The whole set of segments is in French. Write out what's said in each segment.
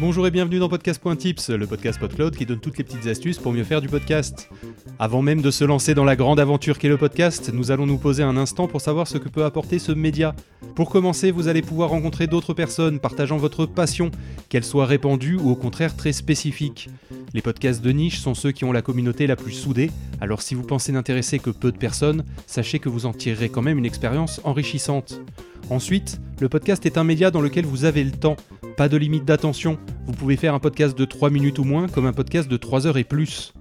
Bonjour et bienvenue dans Podcast.tips, le podcast PodCloud qui donne toutes les petites astuces pour mieux faire du podcast. Avant même de se lancer dans la grande aventure qu'est le podcast, nous allons nous poser un instant pour savoir ce que peut apporter ce média. Pour commencer, vous allez pouvoir rencontrer d'autres personnes partageant votre passion, qu'elle soit répandue ou au contraire très spécifique. Les podcasts de niche sont ceux qui ont la communauté la plus soudée, alors si vous pensez n'intéresser que peu de personnes, sachez que vous en tirerez quand même une expérience enrichissante. Ensuite, le podcast est un média dans lequel vous avez le temps, pas de limite d'attention. Vous pouvez faire un podcast de 3 minutes ou moins comme un podcast de 3 heures et plus.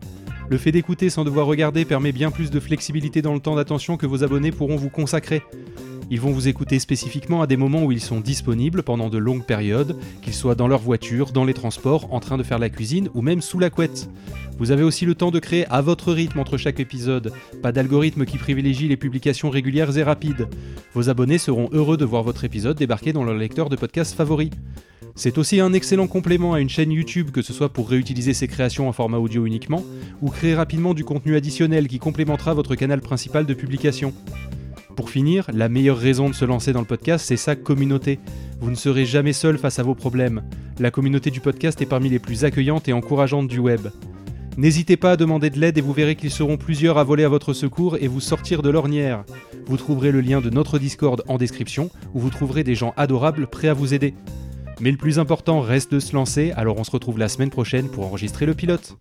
Le fait d'écouter sans devoir regarder permet bien plus de flexibilité dans le temps d'attention que vos abonnés pourront vous consacrer. Ils vont vous écouter spécifiquement à des moments où ils sont disponibles pendant de longues périodes, qu'ils soient dans leur voiture, dans les transports, en train de faire la cuisine ou même sous la couette. Vous avez aussi le temps de créer à votre rythme entre chaque épisode, pas d'algorithme qui privilégie les publications régulières et rapides. Vos abonnés seront heureux de voir votre épisode débarquer dans leur lecteur de podcast favori. C'est aussi un excellent complément à une chaîne YouTube, que ce soit pour réutiliser ses créations en format audio uniquement, ou créer rapidement du contenu additionnel qui complémentera votre canal principal de publication. Pour finir, la meilleure raison de se lancer dans le podcast, c'est sa communauté. Vous ne serez jamais seul face à vos problèmes. La communauté du podcast est parmi les plus accueillantes et encourageantes du web. N'hésitez pas à demander de l'aide et vous verrez qu'ils seront plusieurs à voler à votre secours et vous sortir de l'ornière. Vous trouverez le lien de notre Discord en description où vous trouverez des gens adorables prêts à vous aider. Mais le plus important reste de se lancer, alors on se retrouve la semaine prochaine pour enregistrer le pilote.